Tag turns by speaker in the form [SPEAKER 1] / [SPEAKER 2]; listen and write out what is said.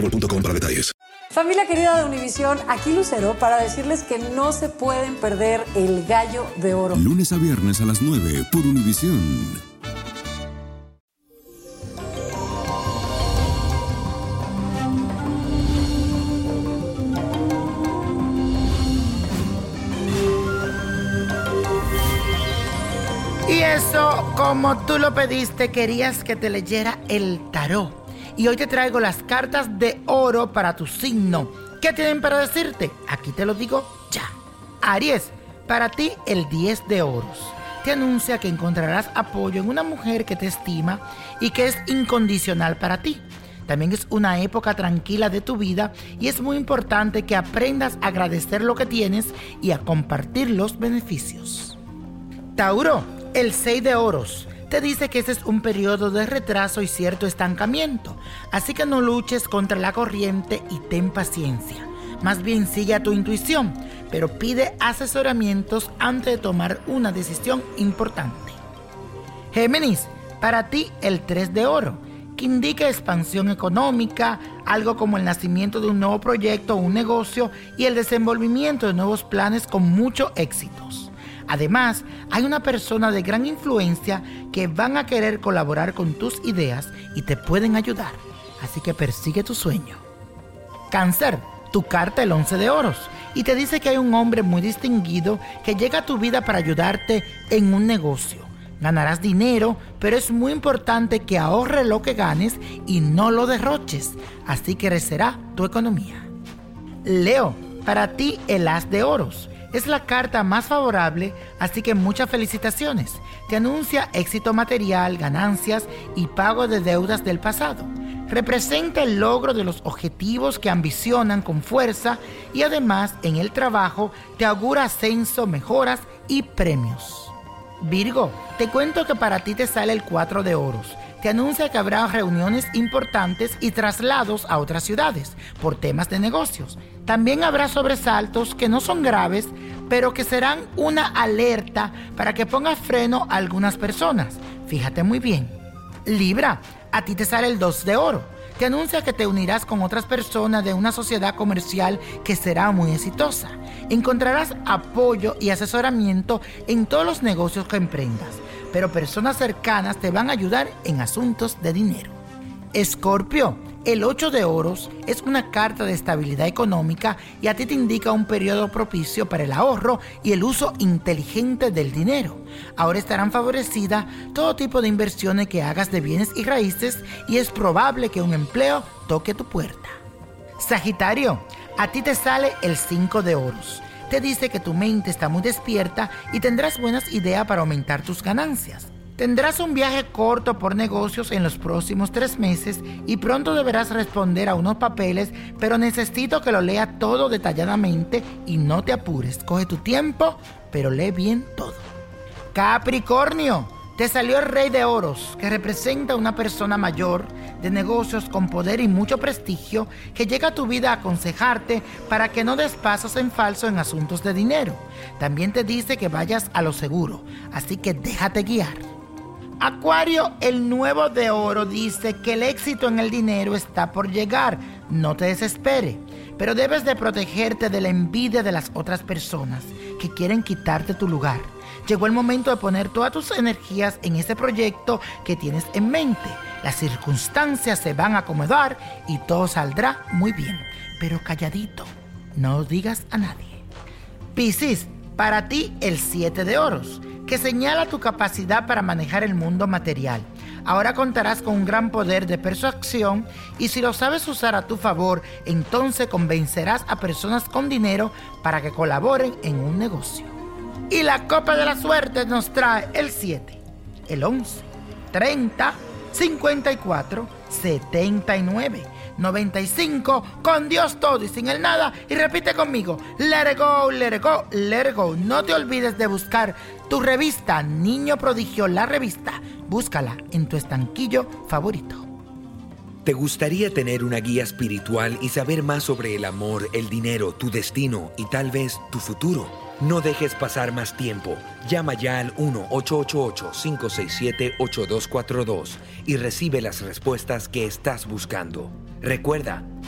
[SPEAKER 1] boostmobile.com para detalles.
[SPEAKER 2] Familia querida de Univisión, aquí Lucero para decirles que no se pueden perder el gallo de oro.
[SPEAKER 3] Lunes a viernes a las 9 por Univisión.
[SPEAKER 4] Y eso, como tú lo pediste, querías que te leyera el tarot. Y hoy te traigo las cartas de oro para tu signo. ¿Qué tienen para decirte? Aquí te lo digo ya. Aries, para ti el 10 de oros. Te anuncia que encontrarás apoyo en una mujer que te estima y que es incondicional para ti. También es una época tranquila de tu vida y es muy importante que aprendas a agradecer lo que tienes y a compartir los beneficios. Tauro, el 6 de oros te dice que ese es un periodo de retraso y cierto estancamiento, así que no luches contra la corriente y ten paciencia. Más bien sigue a tu intuición, pero pide asesoramientos antes de tomar una decisión importante. Géminis, para ti el 3 de oro, que indica expansión económica, algo como el nacimiento de un nuevo proyecto o un negocio y el desenvolvimiento de nuevos planes con muchos éxitos. Además, hay una persona de gran influencia que van a querer colaborar con tus ideas y te pueden ayudar. Así que persigue tu sueño. Cáncer, tu carta el 11 de oros y te dice que hay un hombre muy distinguido que llega a tu vida para ayudarte en un negocio. Ganarás dinero, pero es muy importante que ahorre lo que ganes y no lo derroches. Así crecerá tu economía. Leo, para ti el as de oros es la carta más favorable, así que muchas felicitaciones. Te anuncia éxito material, ganancias y pago de deudas del pasado. Representa el logro de los objetivos que ambicionan con fuerza y además en el trabajo te augura ascenso, mejoras y premios. Virgo, te cuento que para ti te sale el 4 de oros te anuncia que habrá reuniones importantes y traslados a otras ciudades por temas de negocios. También habrá sobresaltos que no son graves, pero que serán una alerta para que pongas freno a algunas personas. Fíjate muy bien. Libra, a ti te sale el 2 de oro. Te anuncia que te unirás con otras personas de una sociedad comercial que será muy exitosa. Encontrarás apoyo y asesoramiento en todos los negocios que emprendas pero personas cercanas te van a ayudar en asuntos de dinero. Escorpio, el 8 de oros es una carta de estabilidad económica y a ti te indica un periodo propicio para el ahorro y el uso inteligente del dinero. Ahora estarán favorecidas todo tipo de inversiones que hagas de bienes y raíces y es probable que un empleo toque tu puerta. Sagitario, a ti te sale el 5 de oros te dice que tu mente está muy despierta y tendrás buenas ideas para aumentar tus ganancias. Tendrás un viaje corto por negocios en los próximos tres meses y pronto deberás responder a unos papeles, pero necesito que lo lea todo detalladamente y no te apures. Coge tu tiempo, pero lee bien todo. Capricornio, te salió el rey de oros, que representa a una persona mayor de negocios con poder y mucho prestigio que llega a tu vida a aconsejarte para que no des pasos en falso en asuntos de dinero. También te dice que vayas a lo seguro, así que déjate guiar. Acuario, el nuevo de oro dice que el éxito en el dinero está por llegar. No te desespere, pero debes de protegerte de la envidia de las otras personas que quieren quitarte tu lugar. Llegó el momento de poner todas tus energías en ese proyecto que tienes en mente Las circunstancias se van a acomodar y todo saldrá muy bien. Pero calladito, no digas a nadie. Piscis, para ti el 7 de oros, que señala tu capacidad para manejar el mundo material. Ahora contarás con un gran poder de persuasión y si lo sabes usar a tu favor, entonces convencerás a personas con dinero para que colaboren en un negocio. Y la copa de la suerte nos trae el 7, el 11, 30, 54, 79, 95, con Dios todo y sin el nada. Y repite conmigo, let it go, let it go, let it go. No te olvides de buscar tu revista Niño Prodigio, la revista. Búscala en tu estanquillo favorito.
[SPEAKER 5] ¿Te gustaría tener una guía espiritual y saber más sobre el amor, el dinero, tu destino y tal vez tu futuro? No dejes pasar más tiempo. Llama ya al 1-888-567-8242 y recibe las respuestas que estás buscando. Recuerda,